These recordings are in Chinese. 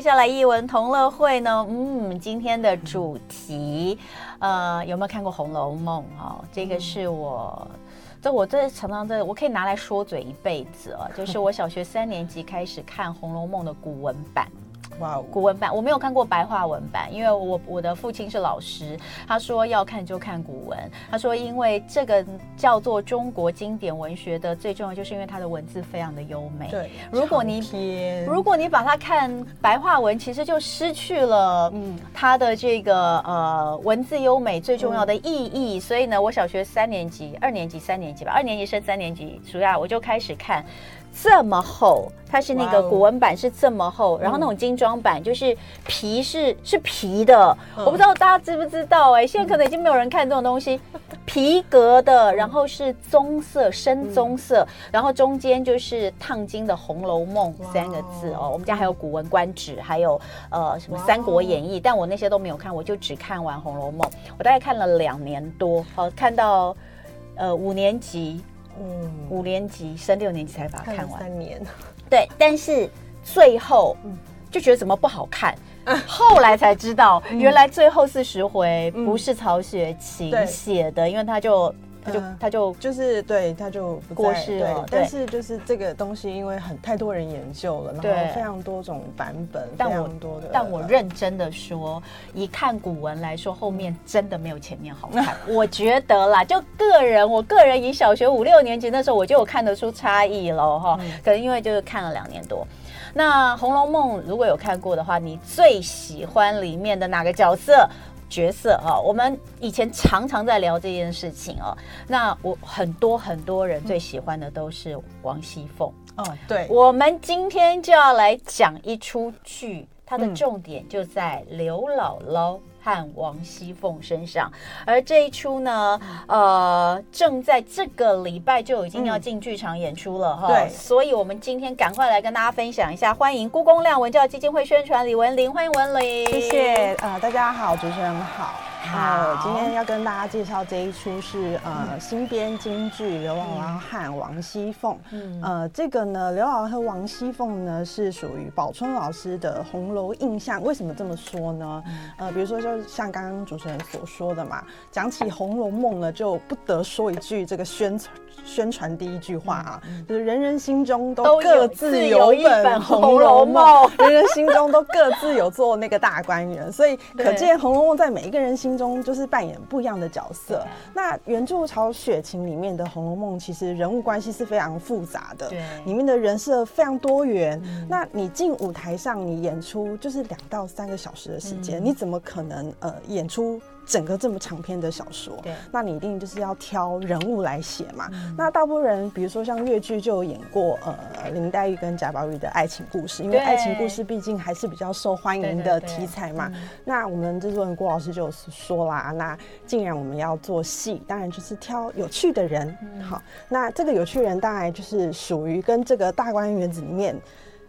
接下来艺文同乐会呢，嗯，今天的主题，呃，有没有看过《红楼梦》哦？这个是我，这我这常常这，我可以拿来说嘴一辈子啊，就是我小学三年级开始看《红楼梦》的古文版。古文版我没有看过白话文版，因为我我的父亲是老师，他说要看就看古文。他说，因为这个叫做中国经典文学的最重要，就是因为它的文字非常的优美。对，如果你如果你把它看白话文，其实就失去了嗯它的这个呃文字优美最重要的意义。嗯、所以呢，我小学三年级、二年级、三年级吧，二年级升三年级暑假我就开始看。这么厚，它是那个古文版是这么厚然后那种精装版就是皮是是皮的，嗯、我不知道大家知不知道哎、欸，现在可能已经没有人看这种东西，皮革的，然后是棕色深棕色，嗯、然后中间就是烫金的《红楼梦》三个字哦。我们家还有《古文观止》，还有呃什么《三国演义》但我那些都没有看，我就只看完《红楼梦》，我大概看了两年多，好、哦、看到呃五年级。嗯，五年级升六年级才把它看完，看三年。对，但是最后就觉得怎么不好看，嗯、后来才知道原来最后四十回不是曹雪芹写的，嗯、因为他就。他就他就就是对，他就过世了。对，但是就是这个东西，因为很太多人研究了，然后非常多种版本，非常多的。但我认真的说，以看古文来说，后面真的没有前面好看。我觉得啦，就个人，我个人以小学五六年级那时候，我就有看得出差异了哈。可能因为就是看了两年多。那《红楼梦》如果有看过的话，你最喜欢里面的哪个角色？角色啊，我们以前常常在聊这件事情哦。那我很多很多人最喜欢的都是王熙凤哦。对，我们今天就要来讲一出剧，它的重点就在刘姥姥。和王熙凤身上，而这一出呢，呃，正在这个礼拜就已经要进剧场演出了哈。对，所以我们今天赶快来跟大家分享一下，欢迎故宫亮文教基金会宣传李文玲，欢迎文玲，谢谢啊、呃，大家好，主持人好。好，今天要跟大家介绍这一出是呃新编京剧《刘姥姥和王熙凤》。嗯，呃，这个呢，刘姥姥和王熙凤呢是属于宝春老师的红楼印象。为什么这么说呢？呃，比如说就像刚刚主持人所说的嘛，讲起《红楼梦》呢，就不得说一句这个宣传宣传第一句话啊，就是人人心中都各自有一本《红楼梦》，人人心中都各自有做那个大观园，所以可见《红楼梦》在每一个人心。中就是扮演不一样的角色。对那原著曹雪芹里面的《红楼梦》，其实人物关系是非常复杂的，对，里面的人设非常多元。嗯、那你进舞台上，你演出就是两到三个小时的时间，嗯、你怎么可能呃演出？整个这么长篇的小说，对，那你一定就是要挑人物来写嘛。嗯、那大部分人，比如说像越剧就有演过呃林黛玉跟贾宝玉的爱情故事，因为爱情故事毕竟还是比较受欢迎的题材嘛。那我们制作人郭老师就说啦，那既然我们要做戏，当然就是挑有趣的人。嗯、好，那这个有趣人当然就是属于跟这个大观园子里面。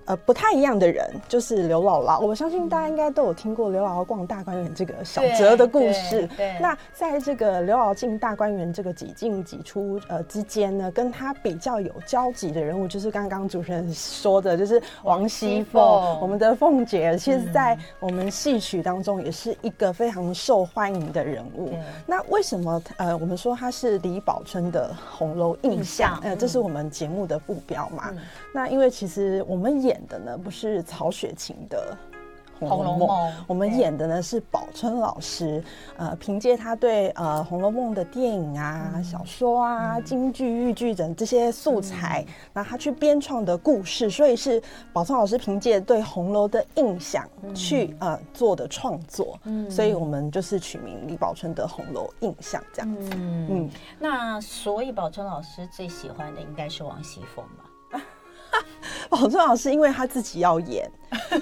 呃，不太一样的人就是刘姥姥。我相信大家应该都有听过刘姥姥逛大观园这个小折的故事。对，那在这个刘姥姥进大观园这个几进几出呃之间呢，跟她比较有交集的人物，就是刚刚主持人说的，就是王熙凤，我们的凤姐，其实在我们戏曲当中也是一个非常受欢迎的人物。那为什么呃，我们说她是李宝春的红楼印象？呃，这是我们节目的副标嘛。那因为其实我们演的呢，不是曹雪芹的《红楼梦》，我们演的呢是宝春老师。呃，凭借他对呃《红楼梦》的电影啊、嗯、小说啊、嗯、京剧、豫剧等这些素材，那、嗯、他去编创的故事，所以是宝春老师凭借对红楼的印象去、嗯、呃做的创作。嗯，所以我们就是取名李宝春的《红楼印象》这样子。嗯，嗯，那所以宝春老师最喜欢的应该是王熙凤吧？宝春老师因为他自己要演，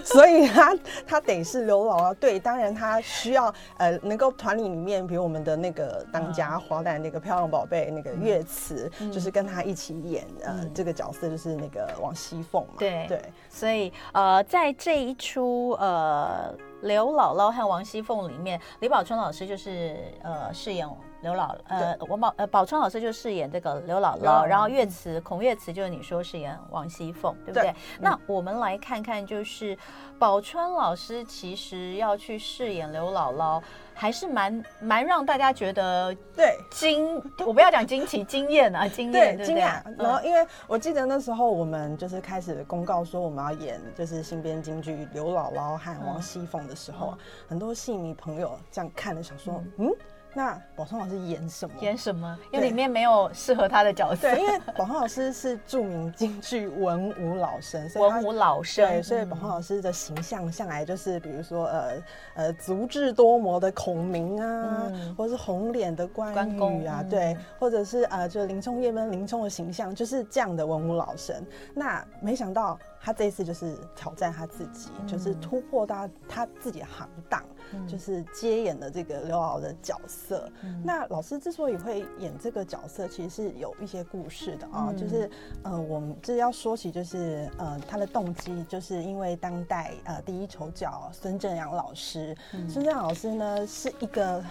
所以他他得是刘姥姥。对，当然他需要呃能够团里里面，比如我们的那个当家花旦那个漂亮宝贝那个岳慈，嗯、就是跟他一起演呃、嗯、这个角色，就是那个王熙凤嘛。对对，对所以呃在这一出呃刘姥姥和王熙凤里面，李宝春老师就是呃饰演刘姥呃，王宝呃宝春老师就饰演这个刘姥姥，然后岳慈孔岳慈就是你说饰演王熙凤，对不对？对。那我们来看看，就是宝春老师其实要去饰演刘姥姥，还是蛮蛮让大家觉得对惊，我不要讲惊奇，惊艳啊，惊艳对惊讶。然后因为我记得那时候我们就是开始公告说我们要演就是新编京剧刘姥姥和王熙凤的时候，嗯、很多戏迷朋友这样看了想说，嗯。嗯那宝釧老师演什么？演什么？因为里面没有适合他的角色。对，因为宝釧老师是著名京剧文武老生，文武老生。对，所以宝釧老师的形象向来就是，比如说呃呃足智多谋的孔明啊，嗯、或者是红脸的关羽啊，公对，或者是呃就林冲、叶问、林冲的形象就是这样的文武老生。那没想到他这一次就是挑战他自己，嗯、就是突破他他自己的行当。就是接演的这个刘姥姥的角色。嗯、那老师之所以会演这个角色，其实是有一些故事的啊。嗯、就是呃，我们这要说起，就是呃，他的动机，就是因为当代呃第一丑角孙正阳老师。孙、嗯、正阳老师呢是一个。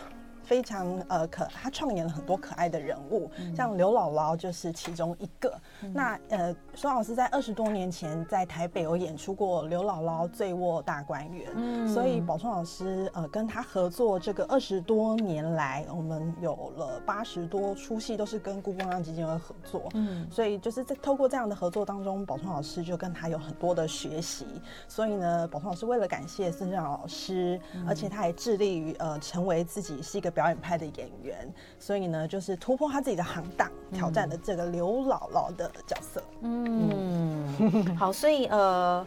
非常呃可，他创演了很多可爱的人物，嗯、像刘姥姥就是其中一个。嗯、那呃，孙老师在二十多年前在台北有演出过刘姥姥醉卧大观园，嗯、所以宝春老师呃跟他合作这个二十多年来，我们有了八十多出戏都是跟故宫基金会合作，嗯，所以就是在透过这样的合作当中，宝春老师就跟他有很多的学习。所以呢，宝春老师为了感谢孙正阳老师，嗯、而且他也致力于呃成为自己是一个。表演派的演员，所以呢，就是突破他自己的行当，挑战了这个刘姥姥的角色。嗯，嗯 好，所以呃，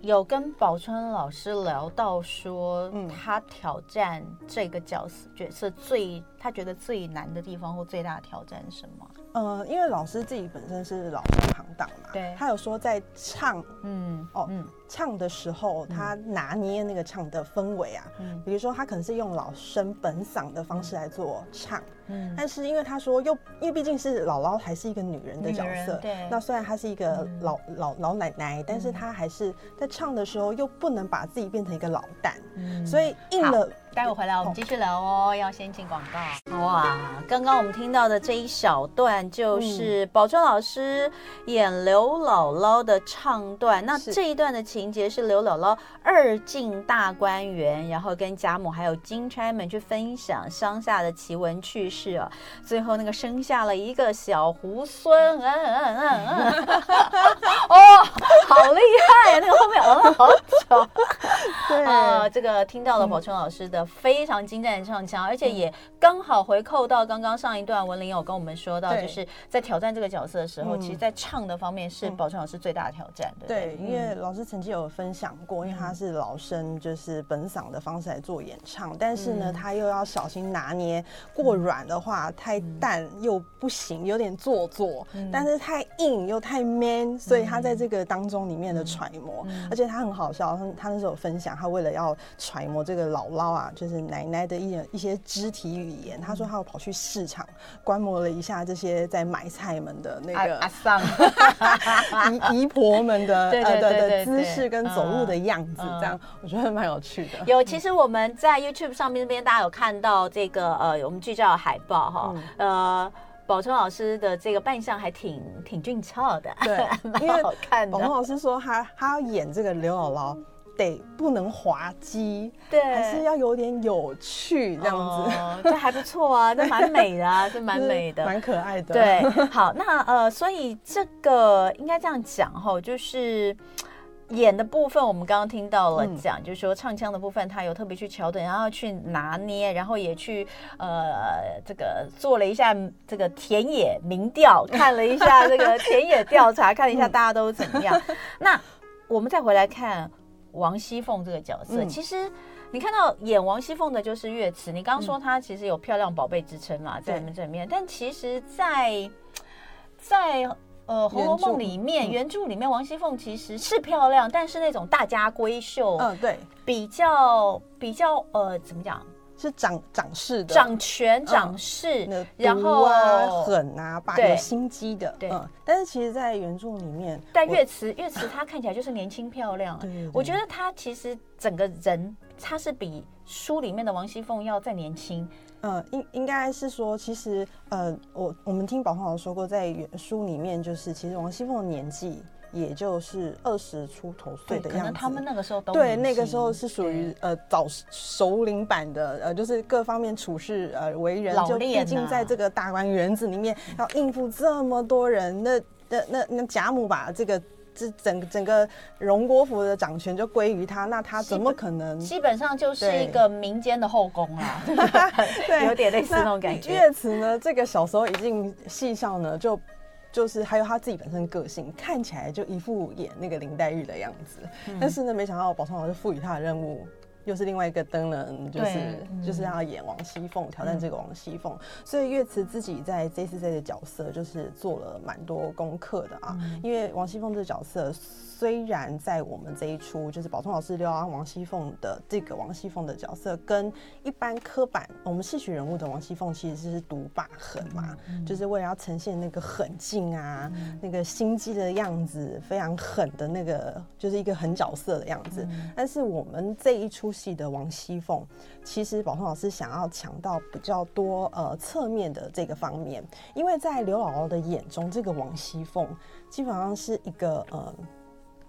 有跟宝春老师聊到说，嗯、他挑战这个角色角色最他觉得最难的地方或最大的挑战是什么？呃，因为老师自己本身是老生行当嘛，对，他有说在唱，嗯，哦，嗯。唱的时候，他拿捏那个唱的氛围啊，嗯，比如说他可能是用老生本嗓的方式来做唱，嗯，但是因为他说又因为毕竟是姥姥还是一个女人的角色，对，那虽然她是一个老老老奶奶，但是她还是在唱的时候又不能把自己变成一个老旦，嗯，所以应了。待会回来我们继续聊哦，要先进广告。哇，刚刚我们听到的这一小段就是宝春老师演刘姥姥的唱段，那这一段的情。节是刘姥姥二进大观园，然后跟贾母还有金钗们去分享乡下的奇闻趣事啊，最后那个生下了一个小猢狲，嗯嗯嗯嗯，哦，好厉害啊！那个后面嗯好久，对啊，这个听到了宝春老师的非常精湛的唱腔，而且也刚好回扣到刚刚上一段文玲有跟我们说到，就是在挑战这个角色的时候，其实在唱的方面是宝川老师最大的挑战的。对，因为老师曾经。有分享过，因为他是老生，就是本嗓的方式来做演唱，但是呢，他又要小心拿捏，过软的话太淡又不行，有点做作；但是太硬又太 man，所以他在这个当中里面的揣摩，而且他很好笑，他他那时候有分享，他为了要揣摩这个姥姥啊，就是奶奶的一点一些肢体语言，他说他要跑去市场观摩了一下这些在买菜们的那个阿桑 姨姨婆们的对对对对姿势。跟走路的样子，这样我觉得蛮有趣的。有，其实我们在 YouTube 上面那边，大家有看到这个呃，我们剧照的海报哈，呃，宝春老师的这个扮相还挺挺俊俏的，对，蛮好看的。宝春老师说他他要演这个刘姥姥，得不能滑稽，对，还是要有点有趣这样子，这还不错啊，这蛮美的啊，这蛮美的，蛮可爱的。对，好，那呃，所以这个应该这样讲哈，就是。演的部分我们刚刚听到了讲，嗯、就是说唱腔的部分他有特别去桥段，然后去拿捏，然后也去呃这个做了一下这个田野民调，看了一下这个田野调查，看了一下大家都怎么样。嗯、那我们再回来看王熙凤这个角色，嗯、其实你看到演王熙凤的就是岳慈，你刚刚说她其实有漂亮宝贝之称啦，在我们这里面，但其实在，在在。呃，《红楼梦》里面原著里面，王熙凤其实是漂亮，但是那种大家闺秀，嗯，对，比较比较呃，怎么讲？是掌掌势的，掌权掌势，嗯、然后啊狠啊，把有心机的，对。嗯，但是其实，在原著里面，但岳慈岳慈她看起来就是年轻漂亮，对，对，对，我觉得她其实整个人，她是比书里面的王熙凤要再年轻。嗯，应应该是说，其实呃，我我们听宝通老师说过，在原书里面，就是其实王熙凤的年纪。也就是二十出头岁的样子，他们那个时候都对，那个时候是属于呃早熟龄版的，呃，就是各方面处事呃为人，就毕竟在这个大观园子里面要应付这么多人，那那那那贾母把这个这整整个荣国府的掌权就归于他，那他怎么可能？基本上就是一个民间的后宫啦，对，有点类似那种感觉。岳慈呢，这个小时候一进戏上呢就。就是还有他自己本身个性，看起来就一副演那个林黛玉的样子，嗯、但是呢，没想到宝钏老师赋予他的任务。又是另外一个灯人，就是、嗯、就是要演王熙凤，挑战这个王熙凤。嗯、所以岳慈自己在这次这个角色就是做了蛮多功课的啊。嗯、因为王熙凤这个角色虽然在我们这一出就是宝通老师刘姥姥王熙凤的这个王熙凤的角色，跟一般刻板我们戏曲人物的王熙凤其实是独霸狠嘛，嗯、就是为了要呈现那个狠劲啊，嗯、那个心机的样子，非常狠的那个，就是一个狠角色的样子。嗯、但是我们这一出。戏的王熙凤，其实宝通老师想要强调比较多呃侧面的这个方面，因为在刘姥姥的眼中，这个王熙凤基本上是一个呃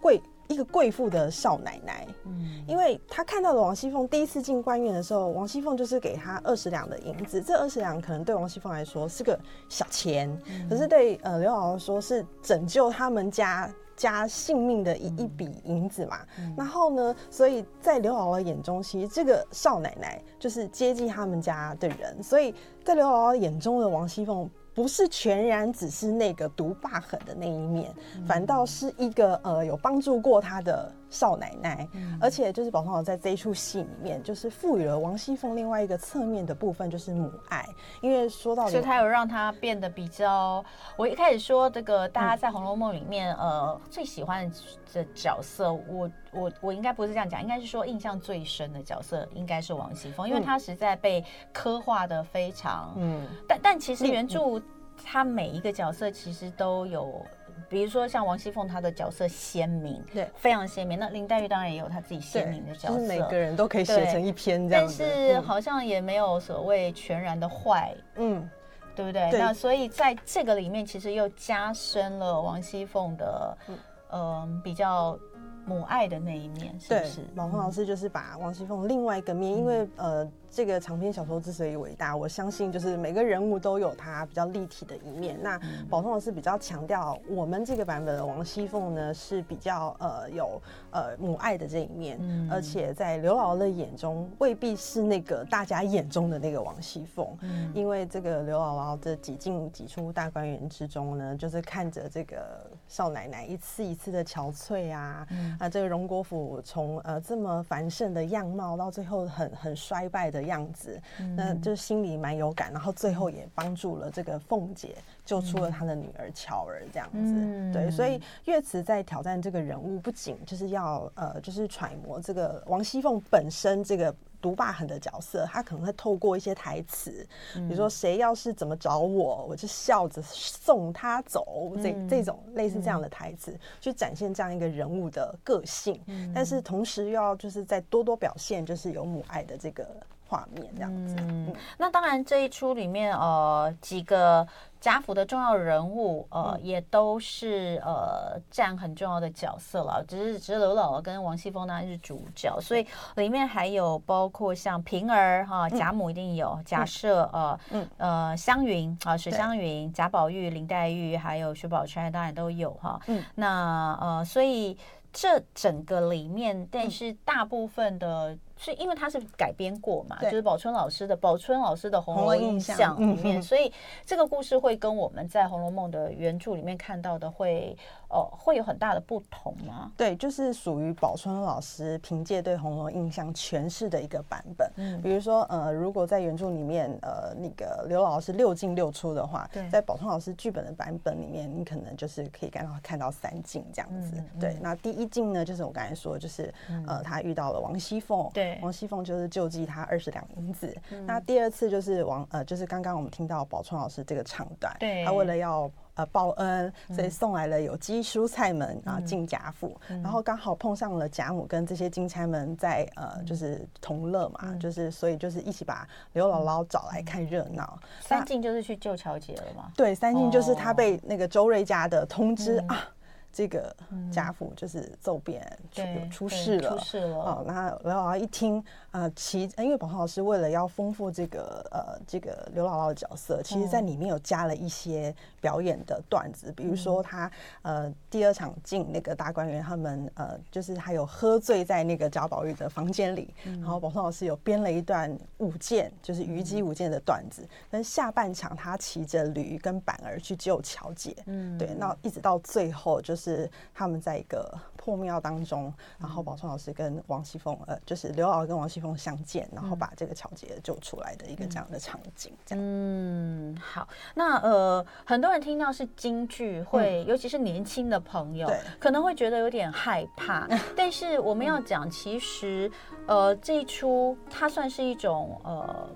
贵一个贵妇的少奶奶，嗯，因为她看到的王熙凤第一次进官院的时候，王熙凤就是给她二十两的银子，这二十两可能对王熙凤来说是个小钱，嗯、可是对呃刘姥姥说是拯救他们家。加性命的一一笔银子嘛，嗯、然后呢，所以在刘姥姥眼中，其实这个少奶奶就是接济他们家的人，所以在刘姥姥眼中的王熙凤。不是全然只是那个独霸狠的那一面，嗯、反倒是一个呃有帮助过他的少奶奶，嗯、而且就是宝釧老师在这一出戏里面，就是赋予了王熙凤另外一个侧面的部分，就是母爱。因为说到，所以他有让他变得比较。我一开始说这个，大家在《红楼梦》里面，嗯、呃，最喜欢的角色，我我我应该不是这样讲，应该是说印象最深的角色应该是王熙凤，因为他实在被刻画的非常，嗯，但但其实原著。他每一个角色其实都有，比如说像王熙凤，她的角色鲜明，对，非常鲜明。那林黛玉当然也有她自己鲜明的角色，就是每个人都可以写成一篇这样子。但是好像也没有所谓全然的坏，嗯，对不对？对，那所以在这个里面，其实又加深了王熙凤的，嗯、呃，比较母爱的那一面，是不是？老师就是把王熙凤另外一个面，嗯、因为呃。这个长篇小说之所以伟大，我相信就是每个人物都有他比较立体的一面。那宝通老师比较强调，我们这个版本的王熙凤呢是比较呃有呃母爱的这一面，嗯、而且在刘姥姥的眼中未必是那个大家眼中的那个王熙凤，嗯、因为这个刘姥姥的几进几出大观园之中呢，就是看着这个少奶奶一次一次的憔悴啊，嗯、啊，这个荣国府从呃这么繁盛的样貌到最后很很衰败的。样子，那就心里蛮有感，然后最后也帮助了这个凤姐，救出了她的女儿乔儿，这样子。嗯、对，所以岳慈在挑战这个人物，不仅就是要呃，就是揣摩这个王熙凤本身这个毒霸狠的角色，他可能会透过一些台词，比如说谁要是怎么找我，我就笑着送他走，这这种类似这样的台词，去展现这样一个人物的个性。但是同时又要就是再多多表现，就是有母爱的这个。画面这样子，嗯，那当然这一出里面，呃，几个贾府的重要人物，呃，嗯、也都是呃占很重要的角色了。只是只是刘姥姥跟王熙凤当然是主角，所以里面还有包括像平儿哈，贾母一定有，贾赦、嗯、呃，嗯。呃湘云啊，史湘云、贾宝玉、林黛玉，还有薛宝钗当然都有哈。嗯，那呃，所以这整个里面，但是大部分的。是因为它是改编过嘛，就是宝春老师的宝春老师的《红楼印象》里面，所以这个故事会会跟我们在《红楼梦》的原著里面看到的会，呃，会有很大的不同吗？对，就是属于宝春老师凭借对红楼印象诠释的一个版本。嗯，比如说，呃，如果在原著里面，呃，那个刘老师六进六出的话，对，在宝春老师剧本的版本里面，你可能就是可以看到看到三进这样子。嗯嗯、对，那第一进呢，就是我刚才说，就是、嗯、呃，他遇到了王熙凤，对，王熙凤就是救济他二十两银子。嗯、那第二次就是王，呃，就是刚刚我们听到宝春老师这个唱段，对，他为了要。呃，报恩，所以送来了有机蔬菜们啊进贾府，嗯、然后刚好碰上了贾母跟这些金钗们在呃，就是同乐嘛，嗯、就是所以就是一起把刘姥姥找来看热闹。嗯、三进就是去救乔姐了嘛？对，三进就是他被那个周瑞家的通知、嗯、啊。这个贾府就是奏变出出事了，出事了。哦，那刘姥姥一听，呃，其因为宝春老师为了要丰富这个呃这个刘姥姥的角色，其实在里面有加了一些表演的段子，比如说他呃第二场进那个大观园，他们呃就是还有喝醉在那个贾宝玉的房间里，然后宝春老师有编了一段舞剑，就是虞姬舞剑的段子。但下半场他骑着驴跟板儿去救乔姐，嗯，对，那一直到最后就是。是他们在一个破庙当中，然后宝春老师跟王熙凤，呃，就是刘姥姥跟王熙凤相见，然后把这个巧姐救出来的一个这样的场景。这样，嗯，好，那呃，很多人听到是京剧，会、嗯、尤其是年轻的朋友，可能会觉得有点害怕。但是我们要讲，其实呃，这一出它算是一种呃。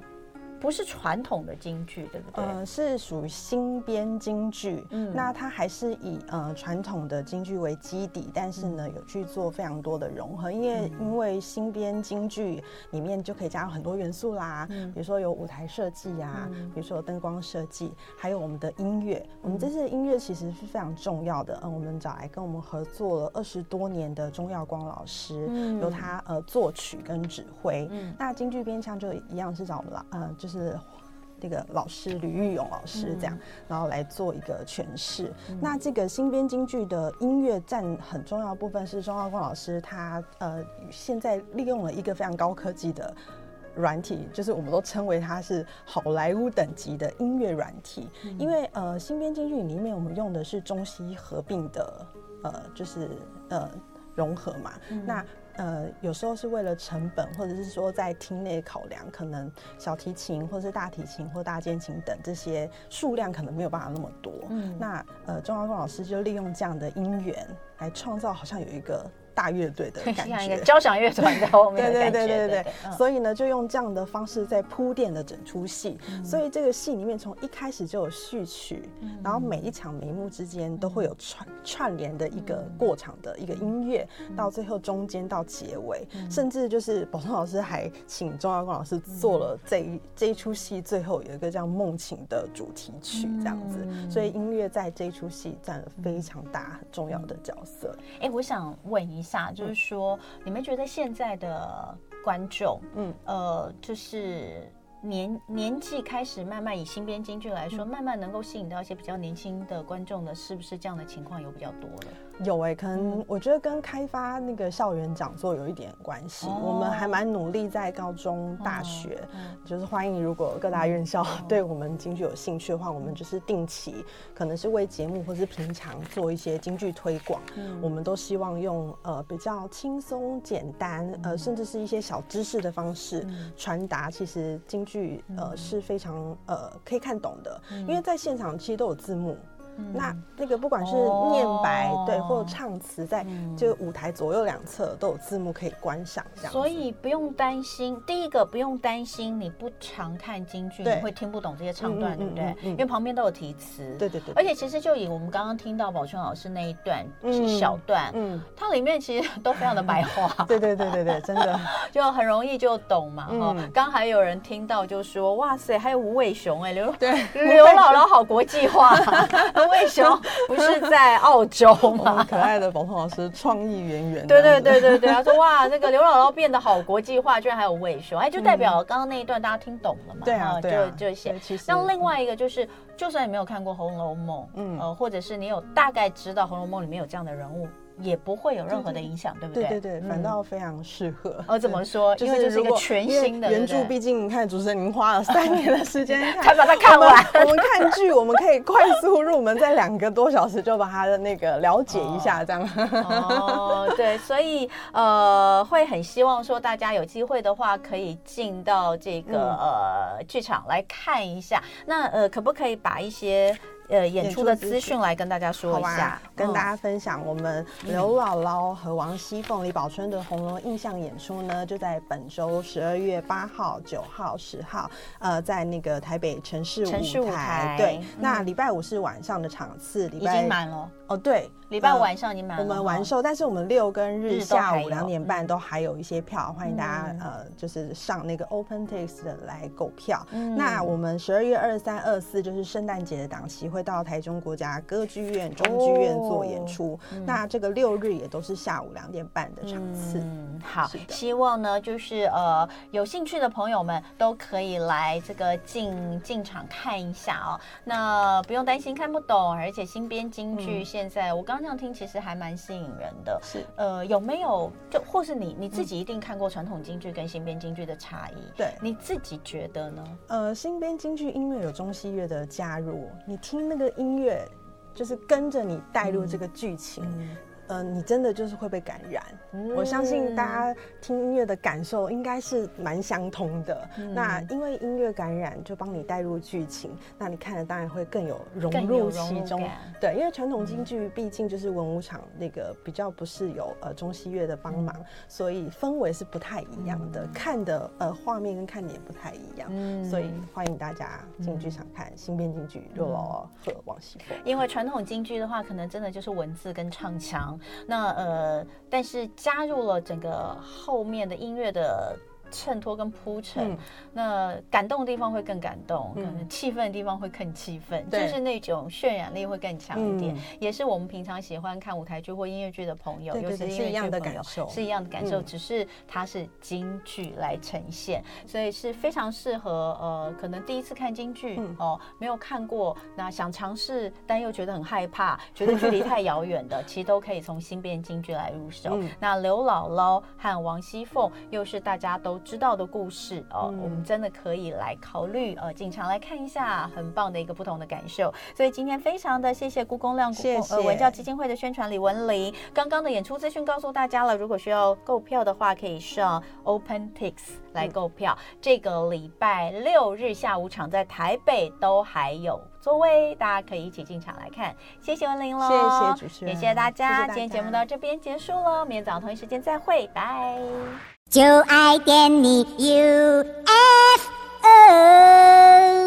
不是传统的京剧，对不对？呃，是属于新编京剧。嗯，那它还是以呃传统的京剧为基底，但是呢，有去做非常多的融合。因为因为新编京剧里面就可以加入很多元素啦，嗯，比如说有舞台设计啊，比如说有灯光设计，还有我们的音乐。我们这次的音乐其实是非常重要的。嗯，我们找来跟我们合作了二十多年的钟耀光老师，嗯，由他呃作曲跟指挥。嗯，那京剧编腔就一样是找我们老呃就是那个老师吕玉勇老师这样，嗯、然后来做一个诠释。嗯、那这个新编京剧的音乐占很重要的部分是钟耀光老师他呃现在利用了一个非常高科技的软体，就是我们都称为它是好莱坞等级的音乐软体。嗯、因为呃新编京剧里面我们用的是中西合并的呃就是呃融合嘛，嗯、那。呃，有时候是为了成本，或者是说在厅内考量，可能小提琴或者是大提琴或大键琴等这些数量可能没有办法那么多。嗯，那呃，钟耀光老师就利用这样的音源来创造，好像有一个。大乐队的感觉，交响乐团在后面。对对对对对对。所以呢，就用这样的方式在铺垫的整出戏。所以这个戏里面从一开始就有序曲，然后每一场眉目之间都会有串串联的一个过场的一个音乐，到最后中间到结尾，甚至就是宝通老师还请钟耀光老师做了这一这一出戏最后有一个叫《梦情》的主题曲这样子。所以音乐在这一出戏占了非常大很重要的角色。哎，我想问一下。就是说，嗯、你们觉得现在的观众，嗯，呃，就是年年纪开始慢慢以新编京剧来说，嗯、慢慢能够吸引到一些比较年轻的观众的，是不是这样的情况有比较多了？有诶、欸，可能我觉得跟开发那个校园讲座有一点关系。哦、我们还蛮努力在高中、大学，嗯、就是欢迎如果各大院校 对我们京剧有兴趣的话，嗯、我们就是定期，可能是为节目或是平常做一些京剧推广。嗯、我们都希望用呃比较轻松简单，呃甚至是一些小知识的方式传达。其实京剧呃是非常呃可以看懂的，因为在现场其实都有字幕。那那个不管是念白、哦、对，或者唱词，在就舞台左右两侧都有字幕可以观赏，这样。所以不用担心，第一个不用担心你不常看京剧，你会听不懂这些唱段，对不对？嗯嗯嗯、因为旁边都有题词。对对对。而且其实就以我们刚刚听到宝春老师那一段小段，嗯，嗯它里面其实都非常的白话。对对对对对，真的 就很容易就懂嘛。哈、嗯，刚还有人听到就说：“哇塞，还有吴伟雄哎，刘对刘姥姥好国际化。” 为什么不是在澳洲吗？可爱的宝鹏老师创意源源。对对对对对，他说 哇，那个刘姥姥变得好国际化，居然还有魏雄，哎，就代表刚刚那一段大家听懂了嘛？对啊，就就写。那另外一个就是，就算你没有看过《红楼梦》，嗯，呃，或者是你有大概知道《红楼梦》里面有这样的人物。也不会有任何的影响，对不对？对对对，反倒非常适合。哦，怎么说？因为这是一个全新的原著，毕竟你看，主持人您花了三年的时间才把它看完。我们看剧，我们可以快速入门，在两个多小时就把它的那个了解一下，这样。哦，对，所以呃，会很希望说大家有机会的话，可以进到这个呃剧场来看一下。那呃，可不可以把一些呃，演出的资讯来跟大家说一下，啊、跟大家分享我们刘姥姥和王熙凤、李宝春的红楼印象演出呢，就在本周十二月八号、九号、十号，呃，在那个台北城市舞台。城市舞台对，嗯、那礼拜五是晚上的场次，礼拜已经满了。哦，对，礼拜五晚上已经满了。我们完售，但是我们六跟日下午两点半都还有一些票，欢迎大家呃，就是上那个 OpenTix 的来购票。那我们十二月二三、二四就是圣诞节的档期，会到台中国家歌剧院、中剧院做演出。那这个六日也都是下午两点半的场次。嗯，好，希望呢就是呃有兴趣的朋友们都可以来这个进进场看一下哦。那不用担心看不懂，而且新编京剧现现在我刚刚这样听，其实还蛮吸引人的。是，呃，有没有就或是你你自己一定看过传统京剧跟新编京剧的差异？对，你自己觉得呢？呃，新编京剧音乐有中西乐的加入，你听那个音乐，就是跟着你带入这个剧情。嗯你真的就是会被感染。嗯、我相信大家听音乐的感受应该是蛮相通的。嗯、那因为音乐感染，就帮你带入剧情，那你看了当然会更有融入其中。对，因为传统京剧毕竟就是文武场那个比较不是有呃中西乐的帮忙，嗯、所以氛围是不太一样的，嗯、看的呃画面跟看点不太一样。嗯、所以欢迎大家进剧场看新编京剧《刘姥姥和王熙凤》。因为传统京剧的话，可能真的就是文字跟唱腔。那呃，但是加入了整个后面的音乐的。衬托跟铺陈，嗯、那感动的地方会更感动，嗯、可能气氛的地方会更气氛，就是那种渲染力会更强一点。嗯、也是我们平常喜欢看舞台剧或音乐剧的朋友，尤其是一样的感受，是一样的感受，嗯、只是它是京剧来呈现，所以是非常适合呃，可能第一次看京剧、嗯、哦，没有看过，那想尝试但又觉得很害怕，觉得距离太遥远的，其实都可以从新编京剧来入手。嗯、那刘姥姥和王熙凤又是大家都。知道的故事哦，嗯、我们真的可以来考虑呃，进场来看一下，很棒的一个不同的感受。所以今天非常的谢谢故宫亮，谢谢呃文教基金会的宣传李文玲。刚刚的演出资讯告诉大家了，如果需要购票的话，可以上 OpenTix 来购票。嗯、这个礼拜六日下午场在台北都还有座位，大家可以一起进场来看。谢谢文玲喽，谢谢主持人，也谢谢大家。今天节目到这边结束了，明天早上同一时间再会，拜。就爱点你 UFO。